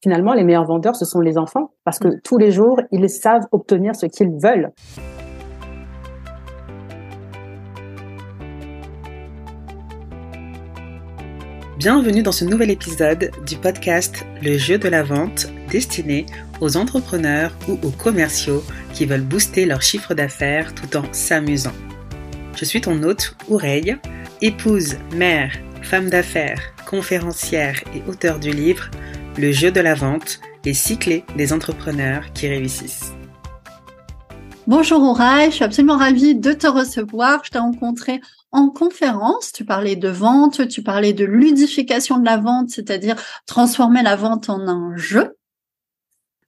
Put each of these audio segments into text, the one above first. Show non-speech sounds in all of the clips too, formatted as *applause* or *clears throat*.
Finalement, les meilleurs vendeurs, ce sont les enfants, parce que tous les jours, ils savent obtenir ce qu'ils veulent. Bienvenue dans ce nouvel épisode du podcast Le jeu de la vente destiné aux entrepreneurs ou aux commerciaux qui veulent booster leur chiffre d'affaires tout en s'amusant. Je suis ton hôte, Oureille, épouse, mère, femme d'affaires, conférencière et auteur du livre le jeu de la vente, les cycles des entrepreneurs qui réussissent. Bonjour Aura, je suis absolument ravie de te recevoir. Je t'ai rencontré en conférence. Tu parlais de vente, tu parlais de ludification de la vente, c'est-à-dire transformer la vente en un jeu.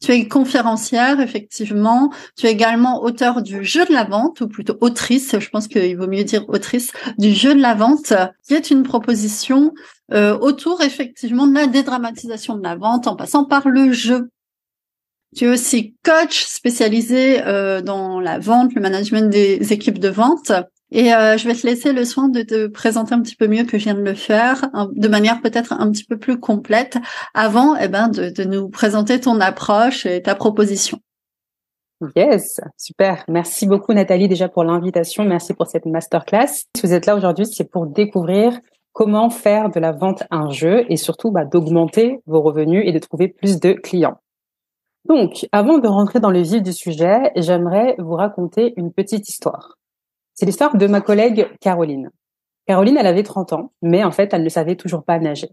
Tu es conférencière, effectivement. Tu es également auteur du jeu de la vente, ou plutôt autrice, je pense qu'il vaut mieux dire autrice, du jeu de la vente, qui est une proposition euh, autour, effectivement, de la dédramatisation de la vente en passant par le jeu. Tu es aussi coach spécialisé euh, dans la vente, le management des équipes de vente. Et euh, je vais te laisser le soin de te présenter un petit peu mieux que je viens de le faire, de manière peut-être un petit peu plus complète, avant eh ben, de, de nous présenter ton approche et ta proposition. Yes, super. Merci beaucoup Nathalie déjà pour l'invitation. Merci pour cette masterclass. Si vous êtes là aujourd'hui, c'est pour découvrir comment faire de la vente un jeu et surtout bah, d'augmenter vos revenus et de trouver plus de clients. Donc, avant de rentrer dans le vif du sujet, j'aimerais vous raconter une petite histoire. C'est l'histoire de ma collègue Caroline. Caroline, elle avait 30 ans, mais en fait, elle ne savait toujours pas nager.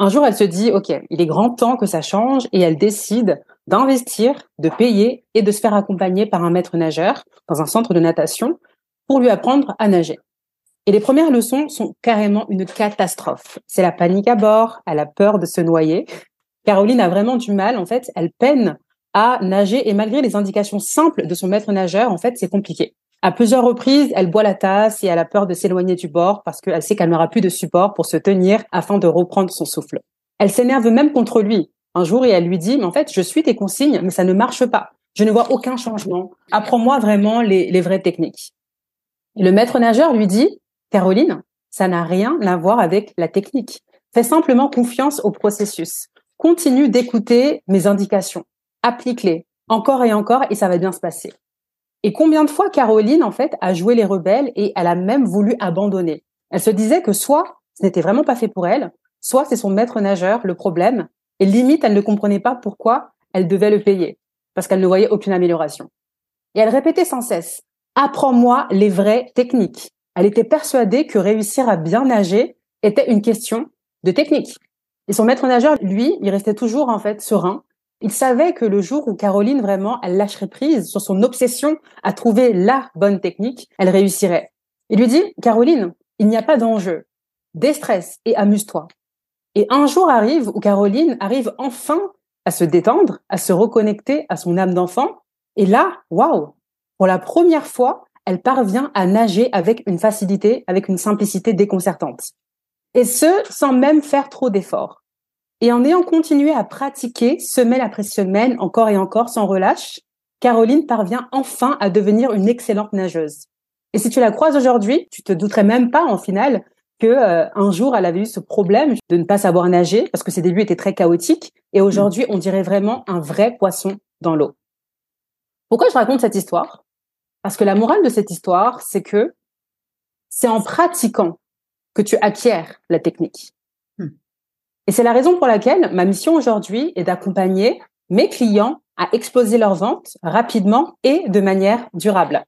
Un jour, elle se dit, OK, il est grand temps que ça change et elle décide d'investir, de payer et de se faire accompagner par un maître nageur dans un centre de natation pour lui apprendre à nager. Et les premières leçons sont carrément une catastrophe. C'est la panique à bord, elle a peur de se noyer. Caroline a vraiment du mal, en fait, elle peine à nager et malgré les indications simples de son maître nageur, en fait, c'est compliqué. À plusieurs reprises, elle boit la tasse et elle a peur de s'éloigner du bord parce qu'elle sait qu'elle n'aura plus de support pour se tenir afin de reprendre son souffle. Elle s'énerve même contre lui un jour et elle lui dit, mais en fait, je suis tes consignes, mais ça ne marche pas. Je ne vois aucun changement. Apprends-moi vraiment les, les vraies techniques. le maître nageur lui dit, Caroline, ça n'a rien à voir avec la technique. Fais simplement confiance au processus. Continue d'écouter mes indications. Applique-les encore et encore et ça va bien se passer. Et combien de fois Caroline, en fait, a joué les rebelles et elle a même voulu abandonner? Elle se disait que soit ce n'était vraiment pas fait pour elle, soit c'est son maître nageur le problème, et limite, elle ne comprenait pas pourquoi elle devait le payer, parce qu'elle ne voyait aucune amélioration. Et elle répétait sans cesse, apprends-moi les vraies techniques. Elle était persuadée que réussir à bien nager était une question de technique. Et son maître nageur, lui, il restait toujours, en fait, serein il savait que le jour où Caroline vraiment elle lâcherait prise sur son obsession à trouver la bonne technique, elle réussirait. Il lui dit Caroline, il n'y a pas d'enjeu. Déstresse et amuse-toi. Et un jour arrive où Caroline arrive enfin à se détendre, à se reconnecter à son âme d'enfant. Et là, waouh, pour la première fois, elle parvient à nager avec une facilité, avec une simplicité déconcertante. Et ce, sans même faire trop d'efforts. Et en ayant continué à pratiquer semaine après semaine, encore et encore, sans relâche, Caroline parvient enfin à devenir une excellente nageuse. Et si tu la croises aujourd'hui, tu te douterais même pas, en finale, que euh, un jour elle avait eu ce problème de ne pas savoir nager parce que ses débuts étaient très chaotiques. Et aujourd'hui, on dirait vraiment un vrai poisson dans l'eau. Pourquoi je raconte cette histoire? Parce que la morale de cette histoire, c'est que c'est en pratiquant que tu acquiers la technique. Et c'est la raison pour laquelle ma mission aujourd'hui est d'accompagner mes clients à exploser leurs ventes rapidement et de manière durable.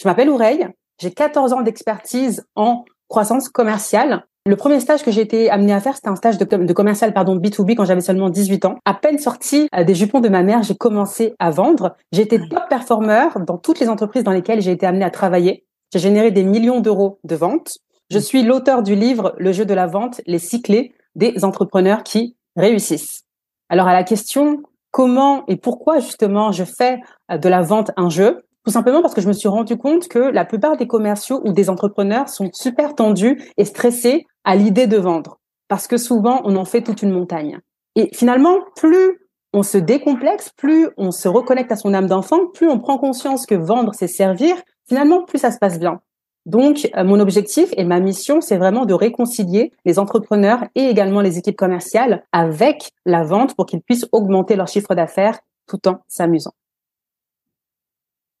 Je m'appelle Oureille, j'ai 14 ans d'expertise en croissance commerciale. Le premier stage que j'ai été amené à faire, c'était un stage de, de, commercial pardon B2B quand j'avais seulement 18 ans. À peine sorti euh, des jupons de ma mère, j'ai commencé à vendre. J'ai été top performer dans toutes les entreprises dans lesquelles j'ai été amené à travailler. J'ai généré des millions d'euros de ventes. Je suis l'auteur du livre Le jeu de la vente, les cyclés, des entrepreneurs qui réussissent. Alors à la question comment et pourquoi justement je fais euh, de la vente un jeu, tout simplement parce que je me suis rendu compte que la plupart des commerciaux ou des entrepreneurs sont super tendus et stressés à l'idée de vendre parce que souvent on en fait toute une montagne. Et finalement, plus on se décomplexe, plus on se reconnecte à son âme d'enfant, plus on prend conscience que vendre c'est servir, finalement plus ça se passe bien. Donc, euh, mon objectif et ma mission, c'est vraiment de réconcilier les entrepreneurs et également les équipes commerciales avec la vente pour qu'ils puissent augmenter leur chiffre d'affaires tout en s'amusant.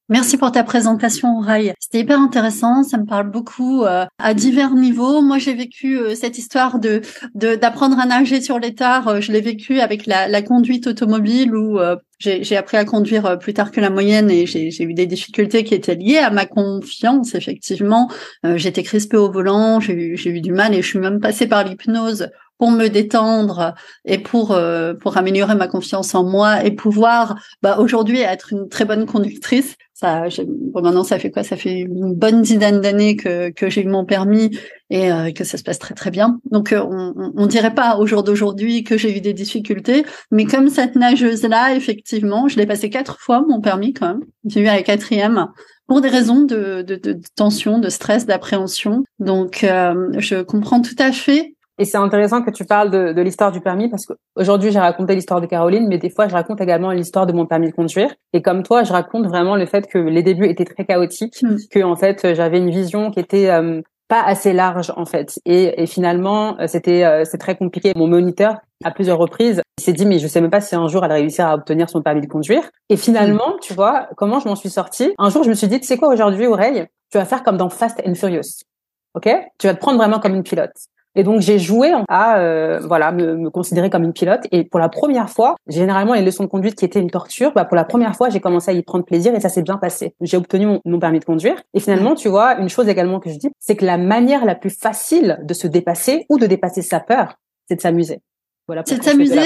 Merci pour ta présentation, Ray. C'était hyper intéressant. Ça me parle beaucoup euh, à divers niveaux. Moi, j'ai vécu euh, cette histoire de d'apprendre à nager sur les tares. Euh, je l'ai vécu avec la, la, conduite automobile où j'ai appris à conduire plus tard que la moyenne et j'ai eu des difficultés qui étaient liées à ma confiance. Effectivement, j'étais crispée au volant, j'ai eu, eu du mal et je suis même passée par l'hypnose pour me détendre et pour euh, pour améliorer ma confiance en moi et pouvoir bah, aujourd'hui être une très bonne conductrice. Bon, maintenant ça fait quoi? Ça fait une bonne dizaine d'années que que j'ai eu mon permis et euh, que ça se passe très très bien. Donc euh, on, on dirait pas au jour d'aujourd'hui que j'ai eu des difficultés, mais comme cette nageuse là, effectivement, je l'ai passé quatre fois mon permis quand même. J'ai eu à la quatrième pour des raisons de, de, de, tension, de stress, d'appréhension. Donc, je comprends tout à fait et c'est intéressant que tu parles de, de l'histoire du permis parce qu'aujourd'hui, j'ai raconté l'histoire de Caroline, mais des fois, je raconte également l'histoire de mon permis de conduire. Et comme toi, je raconte vraiment le fait que les débuts étaient très chaotiques, mm. que en fait, j'avais une vision qui était euh, pas assez large en fait. Et, et finalement, euh, c'était euh, c'est très compliqué. Mon moniteur, à plusieurs reprises, il s'est dit mais je sais même pas si un jour elle va réussir à obtenir son permis de conduire. Et finalement, mm. tu vois, comment je m'en suis sortie? Un jour, je me suis dit, tu sais quoi, aujourd'hui, Aurélie, tu vas faire comme dans Fast and Furious. Ok? Tu vas te prendre vraiment comme une pilote. Et donc j'ai joué à euh, voilà me, considérer comme une pilote. Et pour la première fois, généralement les leçons de conduite qui étaient une torture, bah pour la première fois j'ai commencé à y prendre plaisir et ça s'est bien passé. J'ai obtenu mon, permis de conduire. Et finalement, tu vois, une chose également que je dis, c'est que la manière la plus facile de se dépasser ou de dépasser sa peur, c'est de s'amuser. Voilà c'est de s'amuser,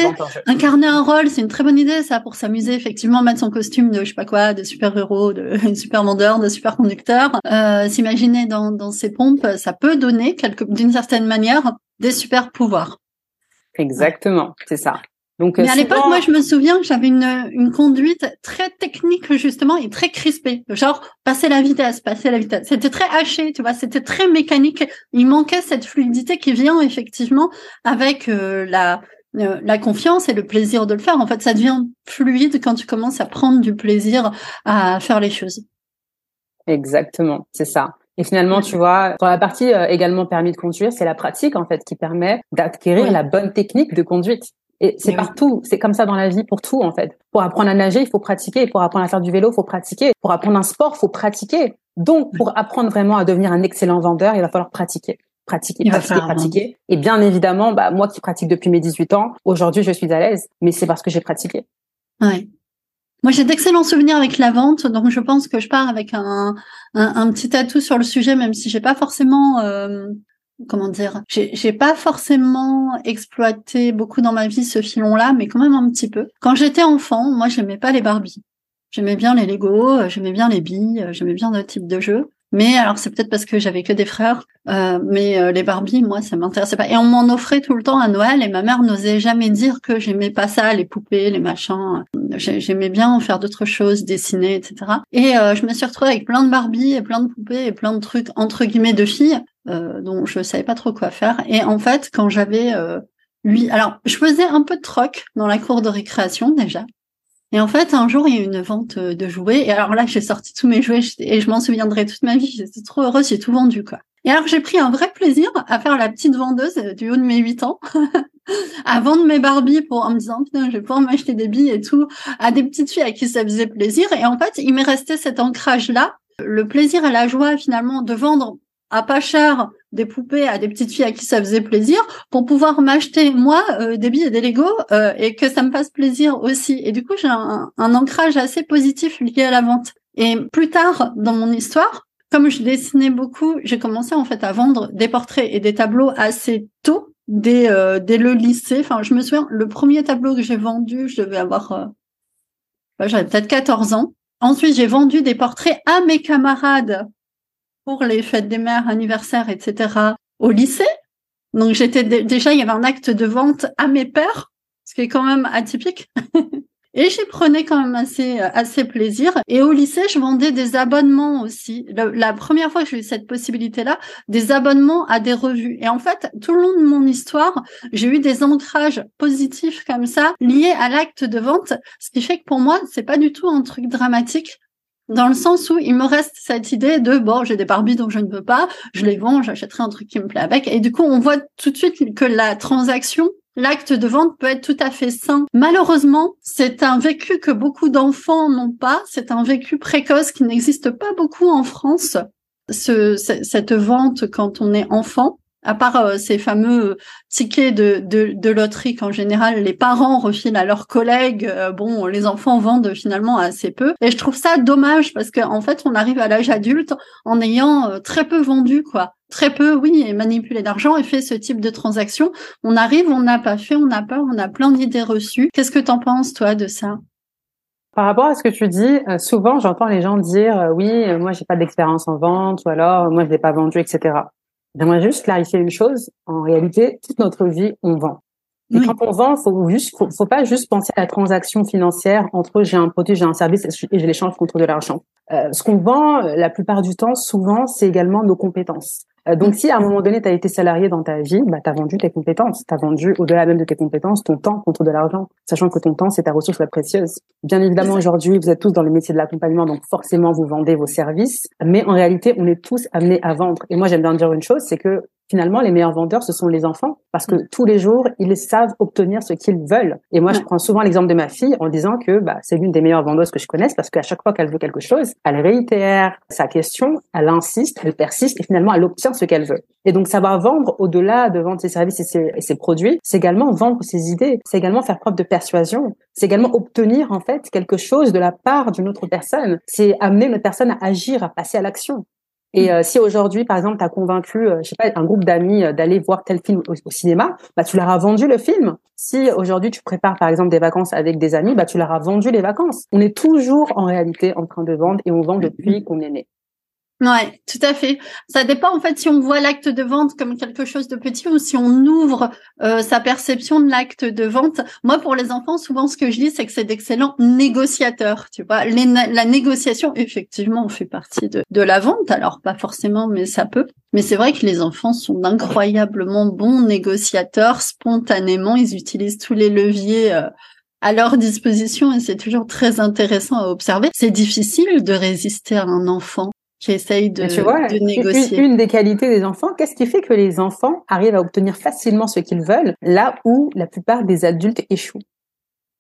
incarner un rôle, c'est une très bonne idée ça pour s'amuser effectivement, mettre son costume de je sais pas quoi, de super héros, de *laughs* super vendeur, de super conducteur, euh, s'imaginer dans, dans ces pompes, ça peut donner quelque d'une certaine manière des super pouvoirs. Exactement, c'est ça. Donc, Mais à l'époque, moi, je me souviens que j'avais une, une conduite très technique, justement, et très crispée. Genre, passer la vitesse, passer la vitesse. C'était très haché, tu vois, c'était très mécanique. Il manquait cette fluidité qui vient, effectivement, avec euh, la, euh, la confiance et le plaisir de le faire. En fait, ça devient fluide quand tu commences à prendre du plaisir à faire les choses. Exactement, c'est ça. Et finalement, tu vois, dans la partie euh, également permis de conduire, c'est la pratique en fait qui permet d'acquérir la bonne technique de conduite. Et c'est partout, c'est comme ça dans la vie pour tout en fait. Pour apprendre à nager, il faut pratiquer. Pour apprendre à faire du vélo, il faut pratiquer. Pour apprendre un sport, il faut pratiquer. Donc, pour apprendre vraiment à devenir un excellent vendeur, il va falloir pratiquer pratiquer, pratiquer, pratiquer. Et bien évidemment, bah, moi qui pratique depuis mes 18 ans, aujourd'hui je suis à l'aise, mais c'est parce que j'ai pratiqué. Ouais. Moi, j'ai d'excellents souvenirs avec la vente, donc je pense que je pars avec un, un, petit atout sur le sujet, même si j'ai pas forcément, euh, comment dire, j'ai pas forcément exploité beaucoup dans ma vie ce filon-là, mais quand même un petit peu. Quand j'étais enfant, moi, j'aimais pas les Barbies. J'aimais bien les Lego, j'aimais bien les billes, j'aimais bien d'autres types de jeux. Mais alors c'est peut-être parce que j'avais que des frères, euh, mais euh, les Barbies, moi, ça m'intéressait pas. Et on m'en offrait tout le temps à Noël, et ma mère n'osait jamais dire que j'aimais pas ça, les poupées, les machins. J'aimais bien faire d'autres choses, dessiner, etc. Et euh, je me suis retrouvée avec plein de Barbies et plein de poupées et plein de trucs entre guillemets de filles, euh, dont je savais pas trop quoi faire. Et en fait, quand j'avais lui, alors je faisais un peu de troc dans la cour de récréation déjà. Et en fait, un jour, il y a eu une vente euh, de jouets. Et alors là, j'ai sorti tous mes jouets et je m'en souviendrai toute ma vie. J'étais trop heureuse, j'ai tout vendu, quoi. Et alors, j'ai pris un vrai plaisir à faire la petite vendeuse du haut de mes 8 ans, *laughs* à vendre mes Barbies pour, en me disant, putain, je vais pouvoir m'acheter des billes et tout, à des petites filles à qui ça faisait plaisir. Et en fait, il m'est resté cet ancrage-là, le plaisir et la joie, finalement, de vendre à pas cher des poupées à des petites filles à qui ça faisait plaisir pour pouvoir m'acheter moi euh, des billes et des Lego euh, et que ça me fasse plaisir aussi. Et du coup, j'ai un, ancrage assez positif lié à la vente. Et plus tard dans mon histoire, comme je dessinais beaucoup, j'ai commencé en fait à vendre des portraits et des tableaux assez tôt, dès, euh, dès le lycée. Enfin, je me souviens, le premier tableau que j'ai vendu, je devais avoir, j'avais peut-être 14 ans. Ensuite, j'ai vendu des portraits à mes camarades pour les fêtes des mères, anniversaires, etc. au lycée. Donc j'étais déjà, il y avait un acte de vente à mes pères, ce qui est quand même atypique. *laughs* Et j'y prenais quand même assez, assez plaisir. Et au lycée, je vendais des abonnements aussi. La, première fois que j'ai eu cette possibilité-là, des abonnements à des revues. Et en fait, tout le long de mon histoire, j'ai eu des ancrages positifs comme ça, liés à l'acte de vente. Ce qui fait que pour moi, c'est pas du tout un truc dramatique dans le sens où il me reste cette idée de bon, j'ai des Barbies donc je ne peux pas, je les vends, j'achèterai un truc qui me plaît avec. Et du coup, on voit tout de suite que la transaction, l'acte de vente peut être tout à fait sain. Malheureusement, c'est un vécu que beaucoup d'enfants n'ont pas. C'est un vécu précoce qui n'existe pas beaucoup en France. Ce, cette vente quand on est enfant à part euh, ces fameux euh, tickets de, loterie qu'en général les parents refilent à leurs collègues, euh, bon, les enfants vendent finalement assez peu. Et je trouve ça dommage parce qu'en en fait, on arrive à l'âge adulte en ayant très peu vendu, quoi. Très peu, oui, et manipulé d'argent et fait ce type de transaction. On arrive, on n'a pas fait, on a peur, on a plein d'idées reçues. Qu'est-ce que t'en penses, toi, de ça? Par rapport à ce que tu dis, souvent j'entends les gens dire oui, moi j'ai pas d'expérience en vente ou alors moi je l'ai pas vendu, etc. J'aimerais juste clarifier une chose. En réalité, toute notre vie, on vend. Et quand on vend, faut juste, faut, faut, pas juste penser à la transaction financière entre j'ai un produit, j'ai un service et je l'échange contre de l'argent. Euh, ce qu'on vend, euh, la plupart du temps, souvent, c'est également nos compétences. Euh, donc, si à un moment donné, tu as été salarié dans ta vie, bah, tu as vendu tes compétences. Tu as vendu, au-delà même de tes compétences, ton temps contre de l'argent, sachant que ton temps, c'est ta ressource la précieuse. Bien évidemment, aujourd'hui, vous êtes tous dans le métier de l'accompagnement, donc forcément, vous vendez vos services. Mais en réalité, on est tous amenés à vendre. Et moi, j'aime bien dire une chose, c'est que finalement, les meilleurs vendeurs, ce sont les enfants, parce que mm. tous les jours, ils savent obtenir ce qu'ils veulent. Et moi, je prends souvent l'exemple de ma fille en disant que bah, c'est l'une des meilleures vendeuses que je connaisse, parce qu'à chaque fois qu'elle veut quelque chose, elle réitère sa question, elle insiste, elle persiste, et finalement, elle obtient ce qu'elle veut. Et donc, savoir vendre au-delà de vendre ses services et ses, et ses produits, c'est également vendre ses idées, c'est également faire preuve de persuasion, c'est également obtenir en fait quelque chose de la part d'une autre personne, c'est amener une personne à agir, à passer à l'action. Et euh, si aujourd'hui, par exemple, tu as convaincu, euh, je sais pas, un groupe d'amis euh, d'aller voir tel film au, cinéma, bah tu leur as vendu le film. Si aujourd'hui tu prépares par exemple des vacances avec des amis, bah tu leur as vendu les vacances. On est toujours en réalité en train de vendre et on vend depuis qu'on est né. Ouais, tout à fait. Ça dépend en fait si on voit l'acte de vente comme quelque chose de petit ou si on ouvre euh, sa perception de l'acte de vente. Moi, pour les enfants, souvent ce que je dis, c'est que c'est d'excellents négociateurs. Tu vois, la négociation, effectivement, fait partie de, de la vente. Alors pas forcément, mais ça peut. Mais c'est vrai que les enfants sont incroyablement bons négociateurs. Spontanément, ils utilisent tous les leviers. Euh, à leur disposition et c'est toujours très intéressant à observer. C'est difficile de résister à un enfant qui essaye de, tu vois, de négocier. Une, des qualités des enfants, qu'est-ce qui fait que les enfants arrivent à obtenir facilement ce qu'ils veulent là où la plupart des adultes échouent?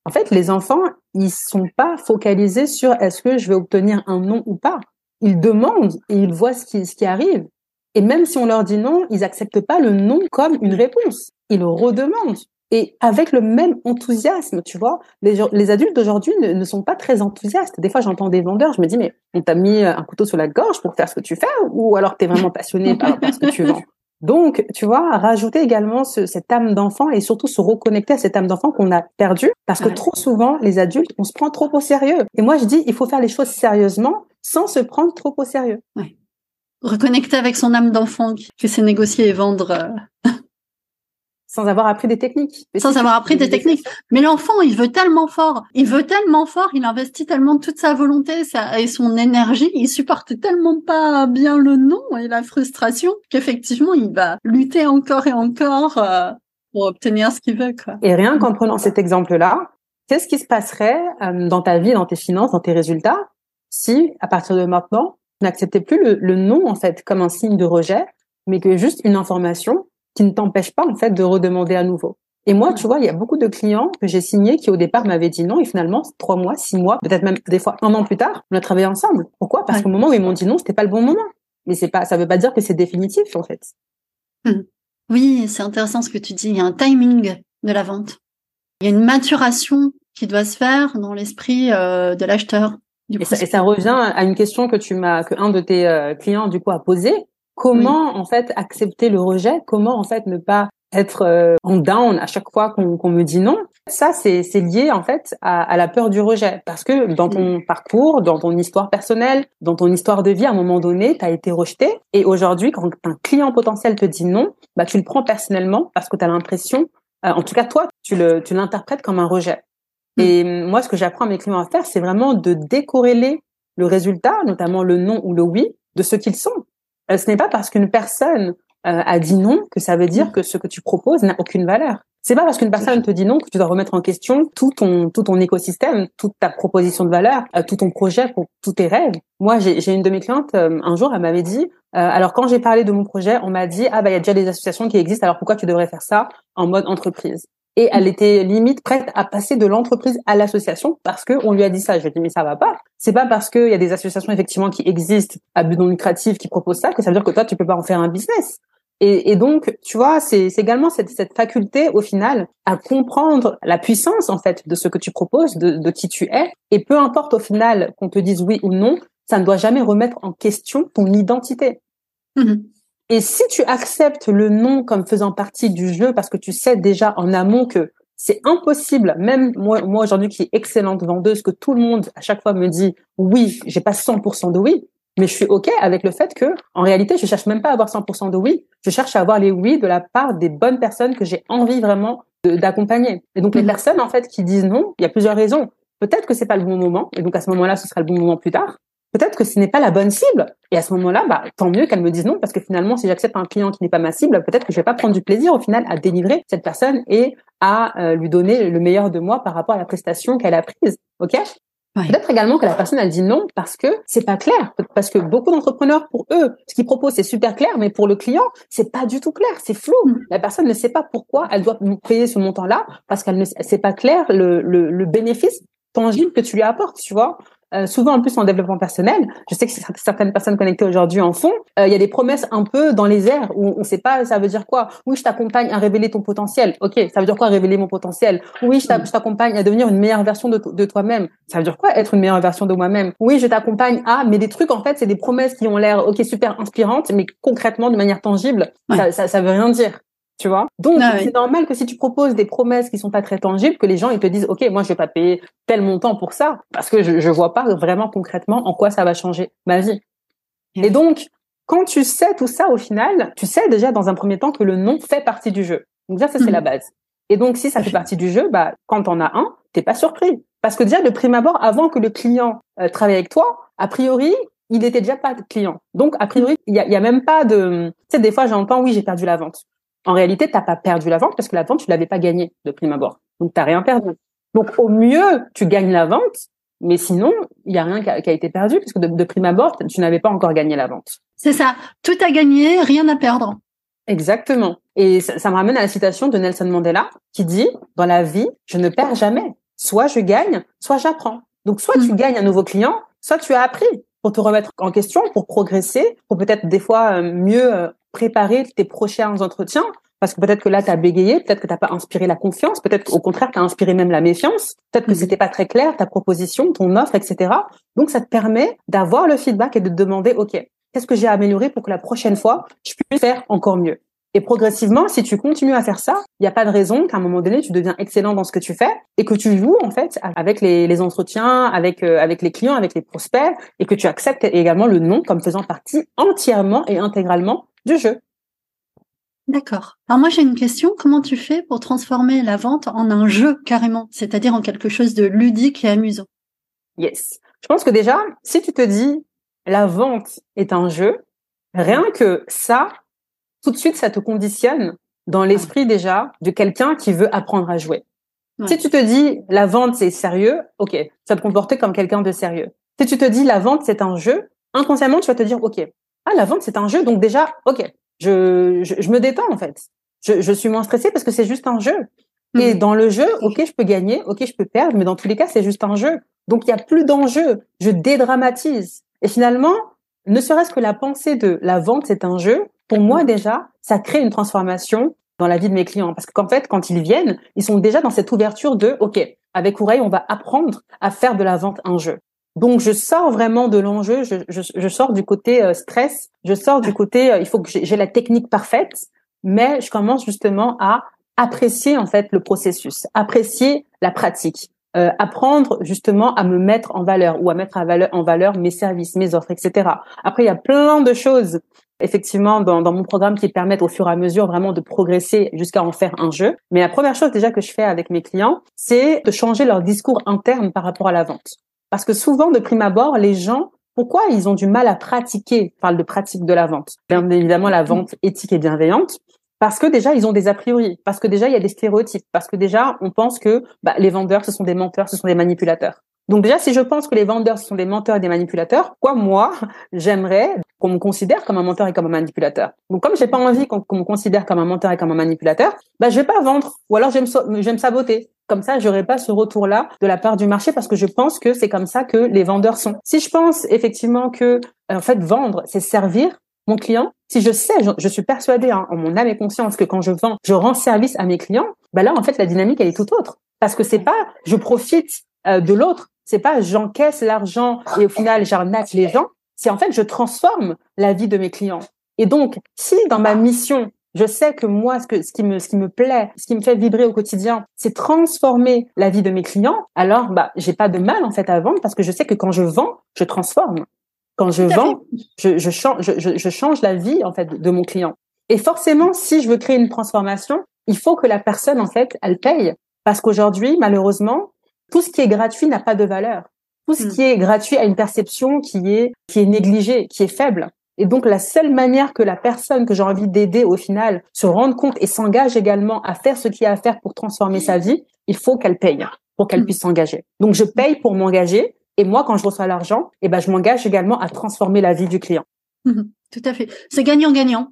En fait, les enfants, ils sont pas focalisés sur est-ce que je vais obtenir un non ou pas. Ils demandent et ils voient ce qui, ce qui arrive. Et même si on leur dit non, ils acceptent pas le non comme une réponse. Ils redemandent et avec le même enthousiasme, tu vois. Les, les adultes d'aujourd'hui ne, ne, sont pas très enthousiastes. Des fois, j'entends des vendeurs, je me dis, mais on t'a mis un couteau sur la gorge pour faire ce que tu fais ou alors tu es vraiment passionné par, ce que tu vends? Donc, tu vois, rajouter également ce, cette âme d'enfant et surtout se reconnecter à cette âme d'enfant qu'on a perdue parce que trop souvent, les adultes, on se prend trop au sérieux. Et moi, je dis, il faut faire les choses sérieusement sans se prendre trop au sérieux. Ouais. Reconnecter avec son âme d'enfant qui fait négocier et vendre euh, sans avoir appris des techniques. sans avoir appris des techniques. Mais l'enfant, il veut tellement fort, il veut tellement fort, il investit tellement toute sa volonté et son énergie, il supporte tellement pas bien le non et la frustration qu'effectivement, il va lutter encore et encore euh, pour obtenir ce qu'il veut. Quoi. Et rien qu'en prenant cet exemple-là, qu'est-ce qui se passerait euh, dans ta vie, dans tes finances, dans tes résultats, si à partir de maintenant, tu n'acceptais plus le, le non en fait comme un signe de rejet, mais que juste une information qui ne t'empêche pas en fait de redemander à nouveau. Et moi, tu vois, il y a beaucoup de clients que j'ai signés qui au départ m'avaient dit non et finalement trois mois, six mois, peut-être même des fois un an plus tard, on a travaillé ensemble. Pourquoi? Parce qu'au moment où ils m'ont dit non, c'était pas le bon moment. Mais c'est pas, ça veut pas dire que c'est définitif en fait. Hum. Oui, c'est intéressant ce que tu dis. Il y a un timing de la vente. Il y a une maturation qui doit se faire dans l'esprit euh, de l'acheteur. Et, ça, revient à une question que tu m'as, que un de tes euh, clients du coup a posé. Comment en fait accepter le rejet? Comment en fait ne pas être euh, en down à chaque fois qu'on me dit non? Ça, c'est lié en fait à, à, la peur du rejet. Parce que dans ton parcours, dans ton histoire personnelle, dans ton histoire de vie, à un moment donné, tu as été rejeté. Et aujourd'hui, quand un client potentiel te dit non, bah, tu le prends personnellement parce que tu as l'impression, euh, en tout cas toi, tu l'interprètes comme un rejet. Mm. Et moi, ce que j'apprends à mes clients à faire, c'est vraiment de décorréler le résultat, notamment le non ou le oui, de ce qu'ils sont. Euh, ce n'est pas parce qu'une personne a dit non que ça veut dire que ce que tu proposes n'a aucune valeur. C'est pas parce qu'une personne te dit non que tu dois remettre en question tout ton tout ton écosystème, toute ta proposition de valeur, tout ton projet, tous tes rêves. Moi, j'ai une de mes clientes un jour, elle m'avait dit alors quand j'ai parlé de mon projet, on m'a dit ah bah il y a déjà des associations qui existent, alors pourquoi tu devrais faire ça en mode entreprise? Et elle était limite prête à passer de l'entreprise à l'association parce que on lui a dit ça. Je lui ai dit mais ça va pas. C'est pas parce qu'il y a des associations effectivement qui existent à but non lucratif qui proposent ça que ça veut dire que toi tu peux pas en faire un business. Et, donc tu vois c'est également cette, faculté au final à comprendre la puissance en fait de ce que tu proposes, de, de qui tu es. Et peu importe au final qu'on te dise oui ou non, ça ne doit jamais remettre en question ton identité. Mm-hmm. Et si tu acceptes le non comme faisant partie du jeu parce que tu sais déjà en amont que c'est impossible, même moi, moi aujourd'hui qui est excellente vendeuse, que tout le monde à chaque fois me dit oui, j'ai pas 100% de oui, mais je suis ok avec le fait que en réalité je cherche même pas à avoir 100% de oui, je cherche à avoir les oui de la part des bonnes personnes que j'ai envie vraiment d'accompagner. Et donc les mmh. personnes en fait qui disent non, il y a plusieurs raisons. Peut-être que c'est pas le bon moment, et donc à ce moment-là ce sera le bon moment plus tard peut-être que ce n'est pas la bonne cible. Et à ce moment-là, bah, tant mieux qu'elle me dise non, parce que finalement, si j'accepte un client qui n'est pas ma cible, peut-être que je vais pas prendre du plaisir au final à délivrer cette personne et à euh, lui donner le meilleur de moi par rapport à la prestation qu'elle a prise. Ok? Peut-être également que la personne a dit non parce que c'est pas clair, parce que beaucoup d'entrepreneurs pour eux, ce qu'ils proposent c'est super clair, mais pour le client c'est pas du tout clair, c'est flou. Mm. La personne ne sait pas pourquoi elle doit payer ce montant-là parce qu'elle ne sait pas clair le, le, le bénéfice tangible que tu lui apportes, tu vois? Euh, souvent en plus en développement personnel, je sais que certaines personnes connectées aujourd'hui en font, euh, il y a des promesses un peu dans les airs où on ne sait pas ça veut dire quoi? Oui, je t'accompagne à révéler ton potentiel. OK, ça veut dire quoi révéler mon potentiel? Oui, je t'accompagne à devenir une meilleure version de, de toi-même. Ça veut dire quoi être une meilleure version de moi-même? Oui, je t'accompagne à mais des trucs en fait, c'est des promesses qui ont l'air OK super inspirantes mais concrètement de manière tangible, ça, ça ça veut rien dire tu vois? Donc ah c'est normal que si tu proposes des promesses qui sont pas très tangibles, que les gens ils te disent ok moi je vais pas payer tel montant pour ça parce que je je vois pas vraiment concrètement en quoi ça va changer ma vie. Et donc quand tu sais tout ça au final, tu sais déjà dans un premier temps que le nom fait partie du jeu. Donc déjà ça c'est la mhm. base. Et donc si ça fait partie du jeu, bah quand on a un, t'es pas surpris parce que déjà de prime abord avant que le client euh, travaille avec toi, a priori il était déjà pas client. Donc a priori il y a, y a même pas de, tu sais des fois j'entends oui j'ai perdu la vente en réalité, t'as pas perdu la vente parce que la vente, tu l'avais pas gagnée de prime abord. Donc, t'as rien perdu. Donc, au mieux, tu gagnes la vente, mais sinon, il y a rien qui a, été perdu puisque de, de prime abord, tu n'avais pas encore gagné la vente. C'est ça. Tout a gagné, rien à perdre. Exactement. Et ça, ça, me ramène à la citation de Nelson Mandela qui dit, dans la vie, je ne perds jamais. Soit je gagne, soit j'apprends. Donc, soit tu mm. gagnes un nouveau client, soit tu as appris pour te remettre en question, pour progresser, pour peut-être des fois euh, mieux euh, préparer tes prochains entretiens parce que peut-être que là tu as bégayé, peut-être que t'as pas inspiré la confiance, peut-être qu'au contraire tu as inspiré même la méfiance, peut-être que mhm. c'était pas très clair ta proposition, ton offre, etc. Donc ça te permet d'avoir le feedback et de te demander ok qu'est-ce que j'ai amélioré pour que la prochaine fois je puisse faire encore mieux? Et progressivement, si tu continues à faire ça, il n'y a pas de raison qu'à un moment donné, tu deviens excellent dans ce que tu fais et que tu joues en fait avec les, les entretiens, avec euh, avec les clients, avec les prospects, et que tu acceptes également le nom comme faisant partie entièrement et intégralement du jeu. D'accord. Alors moi j'ai une question, comment tu fais pour transformer la vente en un jeu carrément, c'est-à-dire en quelque chose de ludique et amusant? Yes. Je pense que déjà, si tu te dis la vente est un jeu, rien que ça, tout de suite ça te conditionne dans l'esprit déjà de quelqu'un qui veut apprendre à jouer. Si tu te dis la vente c'est sérieux, ok, ça te comporter comme quelqu'un de sérieux. Si tu te dis la vente c'est un jeu, inconsciemment tu vas te dire ok, ah la vente c'est un jeu. Donc déjà ok je, je, me détends en fait. Je, je suis moins stressée parce que c'est juste un jeu. Et mhm. dans le jeu ok je peux gagner ok je peux perdre mais dans tous les cas c'est juste un jeu. Donc il y a plus d'enjeu je dédramatise. Et finalement ne serait-ce que la pensée de la vente c'est un jeu pour moi déjà ça crée une transformation dans la vie de mes clients. Parce qu'en fait quand ils viennent ils sont déjà dans cette ouverture de ok avec Oreille on va apprendre à faire de la vente un jeu donc je sors vraiment de l'enjeu, je, je, je, sors du côté euh, stress, je sors du côté euh, il faut que j'ai la technique parfaite, mais je commence justement à apprécier en fait le processus, apprécier la pratique, euh, apprendre justement à me mettre en valeur ou à mettre en valeur, en valeur mes services, mes offres, etc. Après il y a plein de choses effectivement dans, dans mon programme qui permettent au fur et à mesure vraiment de progresser jusqu'à en faire un jeu. Mais la première chose déjà que je fais avec mes clients, c'est de changer leur discours interne par rapport à la vente. Parce que souvent, de prime abord, les gens Pourquoi ils ont du mal à pratiquer On parle de pratique de la vente. Bien évidemment, la vente éthique et bienveillante. Parce que déjà, ils ont des a priori, parce que déjà, il y a des stéréotypes, parce que déjà, on pense que bah, les vendeurs, ce sont des menteurs, ce sont des manipulateurs. Donc déjà, si je pense que les vendeurs ce sont des menteurs et des manipulateurs, quoi moi, j'aimerais qu'on me considère comme un menteur et comme un manipulateur. Donc comme j'ai pas envie qu'on me considère comme un menteur et comme un manipulateur, bah je vais pas vendre ou alors je vais me, saboter. Comme ça, j'aurai pas ce retour-là de la part du marché parce que je pense que c'est comme ça que les vendeurs sont. Si je pense effectivement que en fait vendre, c'est servir mon client, si je sais, je, suis persuadée hein, en mon âme et conscience que quand je vends, je rends service à mes clients, bah là en fait la dynamique elle est tout autre parce que c'est pas je profite euh, de l'autre, c'est pas j'encaisse l'argent et au final j'arnaque les gens. C'est en fait je transforme la vie de mes clients. Et donc, si dans ma mission, je sais que moi, ce, que, ce qui me, ce qui me plaît, ce qui me fait vibrer au quotidien, c'est transformer la vie de mes clients. Alors, bah, j'ai pas de mal en fait à vendre parce que je sais que quand je vends, je transforme. Quand je vends, je, je, change, je, je change la vie en fait de mon client. Et forcément, si je veux créer une transformation, il faut que la personne en fait, elle paye. Parce qu'aujourd'hui, malheureusement, tout ce qui est gratuit n'a pas de valeur. Tout ce hmm. qui est gratuit a une perception qui est qui est négligée, qui est faible. Et donc la seule manière que la personne que j'ai envie d'aider au final se rende compte et s'engage également à faire ce qu'il y a à faire pour transformer sa vie, il faut qu'elle paye pour qu'elle hmm. puisse s'engager. Donc je paye pour m'engager et moi quand je reçois l'argent, eh ben je m'engage également à transformer la vie du client. Hmm. Tout à fait. C'est gagnant-gagnant.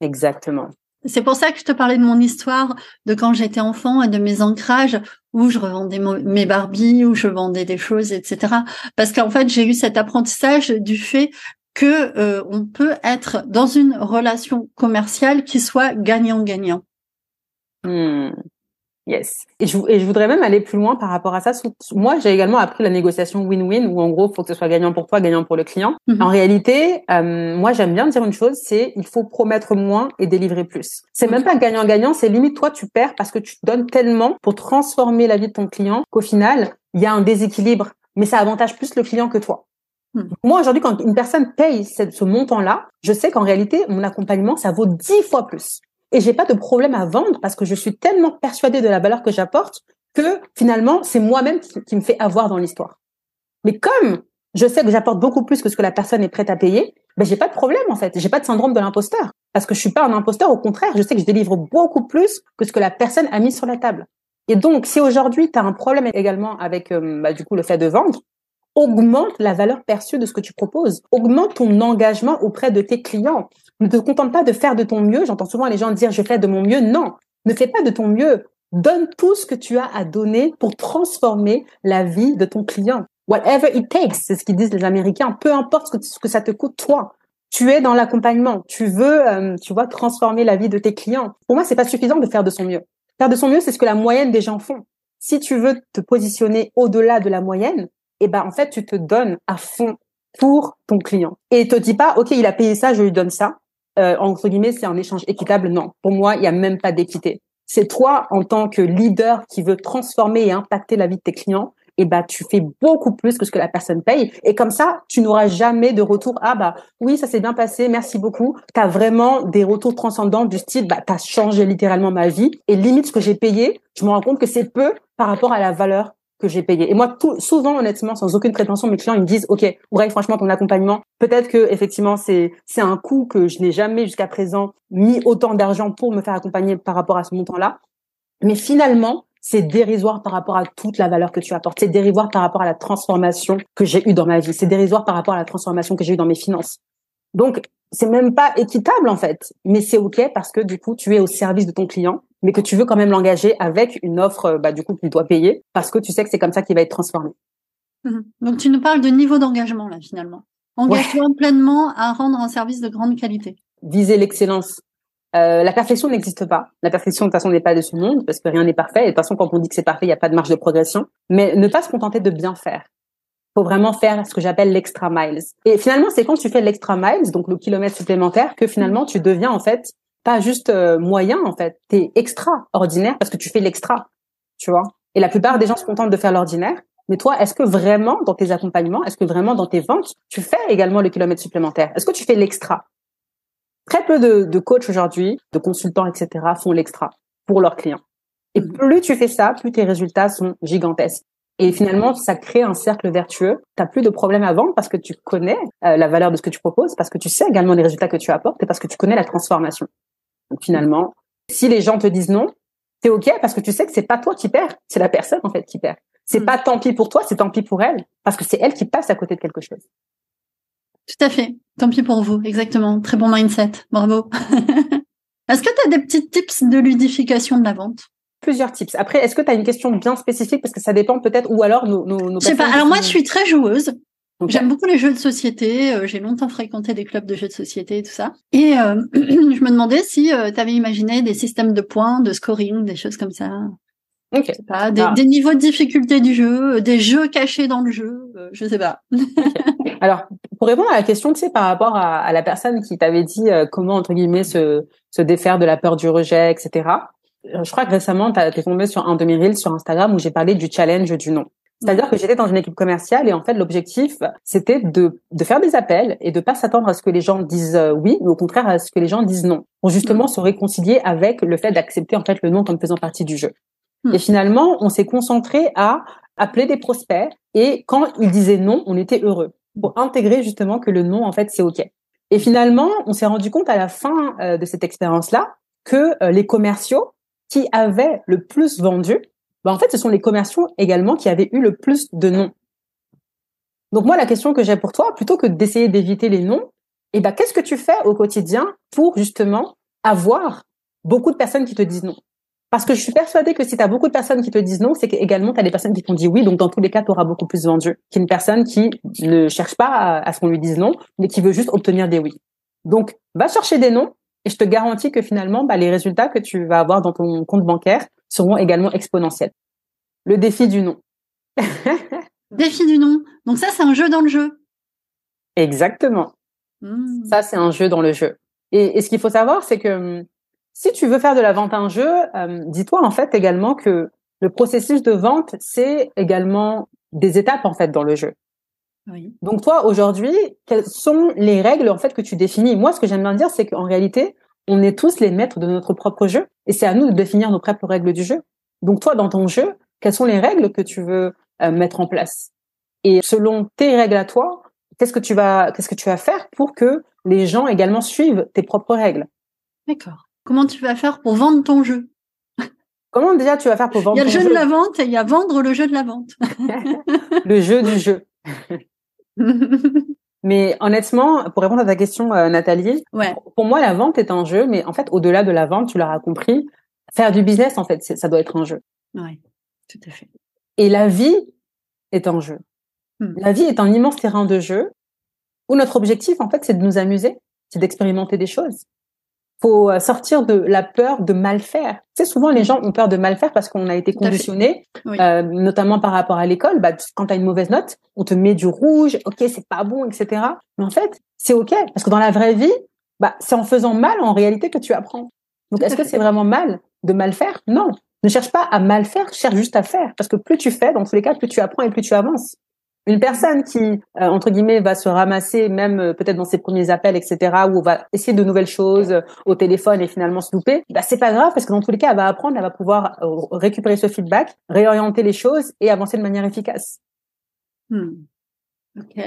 Exactement. C'est pour ça que je te parlais de mon histoire de quand j'étais enfant et de mes ancrages où je revendais mes Barbies, où je vendais des choses, etc. Parce qu'en fait, j'ai eu cet apprentissage du fait que euh, on peut être dans une relation commerciale qui soit gagnant-gagnant. Hmm. Yes. Et je, et je, voudrais même aller plus loin par rapport à ça. Moi, j'ai également appris la négociation win-win, où en gros, il faut que ce soit gagnant pour toi, gagnant pour le client. Mhm. En réalité, euh, moi, j'aime bien dire une chose, c'est il faut promettre moins et délivrer plus. C'est même pas gagnant-gagnant, c'est limite toi, tu perds parce que tu donnes tellement pour transformer la vie de ton client qu'au final, il y a un déséquilibre, mais ça avantage plus le client que toi. Mhm. Moi, aujourd'hui, quand une personne paye ce montant-là, je sais qu'en réalité, mon accompagnement, ça vaut dix fois plus et j'ai pas de problème à vendre parce que je suis tellement persuadée de la valeur que j'apporte que finalement c'est moi-même qui, me fait avoir dans l'histoire. Mais comme je sais que j'apporte beaucoup plus que ce que la personne est prête à payer, ben j'ai pas de problème en fait, j'ai pas de syndrome de l'imposteur parce que je suis pas un imposteur, au contraire, je sais que je délivre beaucoup plus que ce que la personne a mis sur la table. Et donc si aujourd'hui tu as un problème également avec euh, bah, du coup le fait de vendre, augmente la valeur perçue de ce que tu proposes, augmente ton engagement auprès de tes clients. Ne te contente pas de faire de ton mieux. J'entends souvent les gens dire je fais de mon mieux. Non, ne fais pas de ton mieux. Donne tout ce que tu as à donner pour transformer la vie de ton client. Whatever it takes, c'est ce qu'ils disent les Américains. Peu importe ce que, ça te coûte toi. Tu es dans l'accompagnement. Tu veux, euh, tu vois, transformer la vie de tes clients. Pour moi, c'est pas suffisant de faire de son mieux. Faire de son mieux, c'est ce que la moyenne des gens font. Si tu veux te positionner au-delà de la moyenne, eh ben en fait, tu te donnes à fond pour ton client. Et te dis pas, ok, il a payé ça, je lui donne ça euh, entre guillemets, c'est un échange équitable. Non, pour moi, il y a même pas d'équité. C'est toi, en tant que leader qui veut transformer et impacter la vie de tes clients, et eh bah tu fais beaucoup plus que ce que la personne paye. Et comme ça, tu n'auras jamais de retour. Ah bah oui, ça s'est bien passé, merci beaucoup. Tu as vraiment des retours transcendants du style, bah as changé littéralement ma vie. Et limite ce que j'ai payé, je me rends compte que c'est peu par rapport à la valeur que j'ai payé. Et moi, souvent, honnêtement, sans aucune prétention, mes clients ils me disent, ok, ouais, franchement, ton accompagnement, peut-être que effectivement, c'est c'est un coût que je n'ai jamais jusqu'à présent mis autant d'argent pour me faire accompagner par rapport à ce montant-là. Mais finalement, c'est dérisoire par rapport à toute la valeur que tu apportes. C'est dérisoire par rapport à la transformation que j'ai eue dans ma vie. C'est dérisoire par rapport à la transformation que j'ai eue dans mes finances. Donc, c'est même pas équitable en fait, mais c'est ok parce que du coup, tu es au service de ton client mais que tu veux quand même l'engager avec une offre, euh, bah, du coup, qu'il doit payer parce que tu sais que c'est comme ça qu'il va être transformé. Mhm. Donc, tu nous parles de niveau d'engagement, là, finalement. Engagement pleinement à rendre un service de grande qualité. Viser l'excellence. Euh, la perfection n'existe pas. La perfection, de toute façon, n'est pas de ce monde parce que rien n'est parfait. Et de toute façon, quand on dit que c'est parfait, il n'y a pas de marge de progression. Mais ne pas se contenter de bien faire. Faut vraiment faire ce que j'appelle l'extra miles. Et finalement, c'est quand tu fais l'extra miles, donc le kilomètre supplémentaire, que finalement, tu deviens, en fait, pas juste euh, moyen en fait, t'es extraordinaire parce que tu fais l'extra, tu vois. Et la plupart des gens se contentent de faire l'ordinaire. Mais toi, est-ce que vraiment dans tes accompagnements, est-ce que vraiment dans tes ventes, tu fais également le kilomètre supplémentaire? Est-ce que tu fais l'extra? Très peu de, de coachs aujourd'hui, de consultants, etc., font l'extra pour leurs clients. Et plus tu fais ça, plus tes résultats sont gigantesques. Et finalement, ça crée un cercle vertueux. Tu plus de problème à vendre parce que tu connais euh, la valeur de ce que tu proposes, parce que tu sais également les résultats que tu apportes et parce que tu connais la transformation. Donc finalement, si les gens te disent non, t'es ok parce que tu sais que c'est pas toi qui perds, c'est la personne en fait qui perd. C'est mm. pas tant pis pour toi, c'est tant pis pour elle parce que c'est elle qui passe à côté de quelque chose. Tout à fait. Tant pis pour vous, exactement. Très bon mindset. Bravo. *laughs* Est-ce que tu as des petits tips de ludification de la vente? Plusieurs tips. Après, est-ce que tu as une question bien spécifique? Parce que ça dépend peut-être ou alors nos, nos, nos Je sais pas. Alors moi, je suis très joueuse. J'aime beaucoup les jeux de société. Euh, j'ai longtemps fréquenté des clubs de jeux de société et tout ça. Et euh, *clears throat* je me demandais si euh, tu avais imaginé des systèmes de points, de scoring, des choses comme ça. Okay. Pas, ah. des, niveaux de difficulté du jeu, des jeux cachés dans le jeu, je sais pas. *laughs* Alors, pour répondre à la question, tu sais, par rapport à, à la personne qui t'avait dit comment entre guillemets se, se défaire de la peur du rejet, etc. Euh, je crois que récemment, tu es tombé sur un de mes reels sur Instagram où j'ai parlé du challenge du nom. C'est-à-dire que j'étais dans une équipe commerciale et en fait l'objectif c'était de, de faire des appels et de pas s'attendre à ce que les gens disent euh, oui, mais au contraire à ce que les gens disent non, pour justement se réconcilier avec le fait d'accepter en fait le non comme faisant partie du jeu. Hmm. Et finalement, on s'est concentré à appeler des prospects et quand ils disaient non, on était heureux pour intégrer justement que le non en fait c'est ok. Et finalement, on s'est rendu compte à la fin euh, de cette expérience là que les commerciaux qui avaient le plus vendu, ben en fait, ce sont les commerciaux également qui avaient eu le plus de noms. Donc moi, la question que j'ai pour toi, plutôt que d'essayer d'éviter les noms, eh ben, qu'est-ce que tu fais au quotidien pour justement avoir beaucoup de personnes qui te disent non? Parce que je suis persuadée que si tu as beaucoup de personnes qui te disent non, c'est qu'également tu as des personnes qui t'ont dit oui, donc dans tous les cas, tu auras beaucoup plus vendu qu'une personne qui ne cherche pas à ce qu'on lui dise non, mais qui veut juste obtenir des oui. Donc, va chercher des noms, et je te garantis que finalement, bah, les résultats que tu vas avoir dans ton compte bancaire seront également exponentiels. Le défi du nom. *laughs* défi du nom. Donc ça, c'est un jeu dans le jeu. Exactement. Hmm. Ça, c'est un jeu dans le jeu. Et, ce qu'il faut savoir, c'est que hum, si tu veux faire de la vente à un jeu, hum, dis-toi en fait également que le processus de vente, c'est également des étapes en fait dans le jeu. Donc toi, aujourd'hui, quelles sont les règles en fait que tu définis? Moi, ce que j'aime bien dire, c'est qu'en réalité, on est tous les maîtres de notre propre jeu, et c'est à nous de définir nos propres règles du jeu. Donc toi, dans ton jeu, quelles sont les règles que tu veux euh, mettre en place? Et selon tes règles à toi, qu'est-ce que tu vas, qu'est-ce que tu vas faire pour que les gens également suivent tes propres règles? D'accord. Comment tu vas faire pour vendre ton jeu? Comment déjà tu vas faire pour vendre Il y a le jeu, jeu de la vente et il y a vendre le jeu de la vente. *laughs* le jeu du jeu. *laughs* *laughs* mais honnêtement, pour répondre à ta question, euh, Nathalie, pour moi, la vente est un jeu, mais en fait, au-delà de la vente, tu l'auras compris, faire du business, en fait, ça doit être un jeu. Oui, tout à fait. Et la vie est un jeu. Hmm. La vie est un immense terrain de jeu où notre objectif, en fait, c'est de nous amuser, c'est d'expérimenter des choses faut euh, sortir de la peur de mal faire. Tu sais, souvent les gens ont peur de mal faire parce qu'on a été conditionné, euh, notamment par rapport à l'école. Bah, quand tu as une mauvaise note, on te met du rouge, ok, c'est pas bon, etc. Mais en fait, c'est ok parce que dans la vraie vie, bah, c'est en faisant mal en réalité que tu apprends. Donc, est-ce que c'est vraiment mal de mal faire? Non. Ne cherche pas à mal faire, cherche juste à faire. Parce que plus tu fais, dans tous les cas, plus tu apprends et plus tu avances. Une personne qui, euh, entre guillemets, va se ramasser, même euh, peut-être dans ses premiers appels, etc., on va essayer de nouvelles choses euh, au téléphone et finalement se louper, bah, c'est pas grave parce que dans tous les cas, elle va apprendre, elle va pouvoir récupérer ce feedback, réorienter les choses et avancer de manière efficace. Hmm. Ok.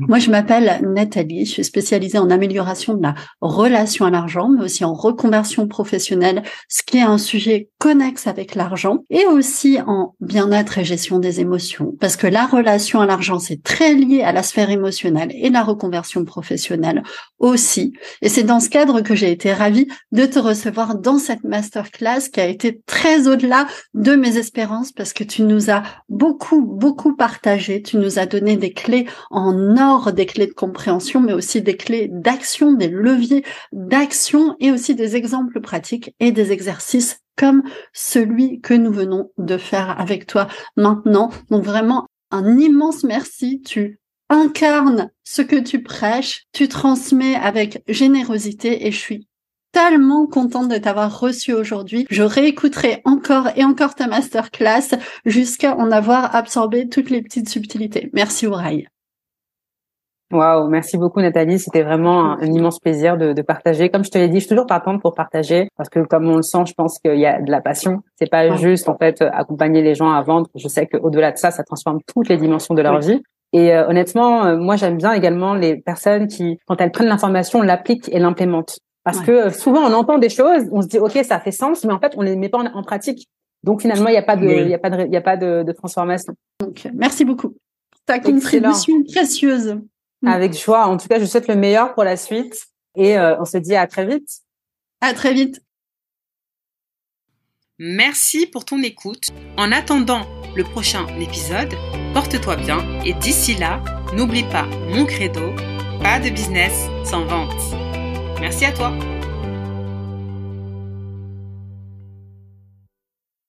Moi, je m'appelle Nathalie. Je suis spécialisée en amélioration de la relation à l'argent, mais aussi en reconversion professionnelle, ce qui est un sujet connexe avec l'argent, et aussi en bien-être et gestion des émotions, parce que la relation à l'argent, c'est très lié à la sphère émotionnelle et la reconversion professionnelle aussi. Et c'est dans ce cadre que j'ai été ravie de te recevoir dans cette masterclass qui a été très au-delà de mes espérances, parce que tu nous as beaucoup, beaucoup partagé. Tu nous as donné des clés en or, des clés de compréhension, mais aussi des clés d'action, des leviers d'action et aussi des exemples pratiques et des exercices comme celui que nous venons de faire avec toi maintenant. Donc vraiment un immense merci. Tu incarnes ce que tu prêches, tu transmets avec générosité et je suis tellement contente de t'avoir reçu aujourd'hui. Je réécouterai encore et encore ta masterclass jusqu'à en avoir absorbé toutes les petites subtilités. Merci Ouraille. Waouh, merci beaucoup Nathalie. C'était vraiment un, immense plaisir de, de, partager. Comme je te l'ai dit, je suis toujours partante pour partager parce que comme on le sent, je pense qu'il y a de la passion. C'est pas juste en fait accompagner les gens à vendre. Je sais qu'au-delà de ça, ça transforme toutes les dimensions de leur vie. Et euh, honnêtement, euh, moi j'aime bien également les personnes qui, quand elles prennent l'information, l'appliquent et l'implémentent. Parce que euh, souvent on entend des choses, on se dit ok ça fait sens, mais en fait on les met pas en, pratique. Donc finalement il n'y a pas de, il y a pas de, il y a pas de, de transformation. Donc merci beaucoup pour ta contribution précieuse. Mm. Avec joie. En tout cas, je souhaite le meilleur pour la suite et on se dit à très vite. À très vite. Merci pour ton écoute. En attendant le prochain épisode, porte-toi bien et d'ici là, n'oublie pas mon credo, pas de business sans vente. Merci à toi.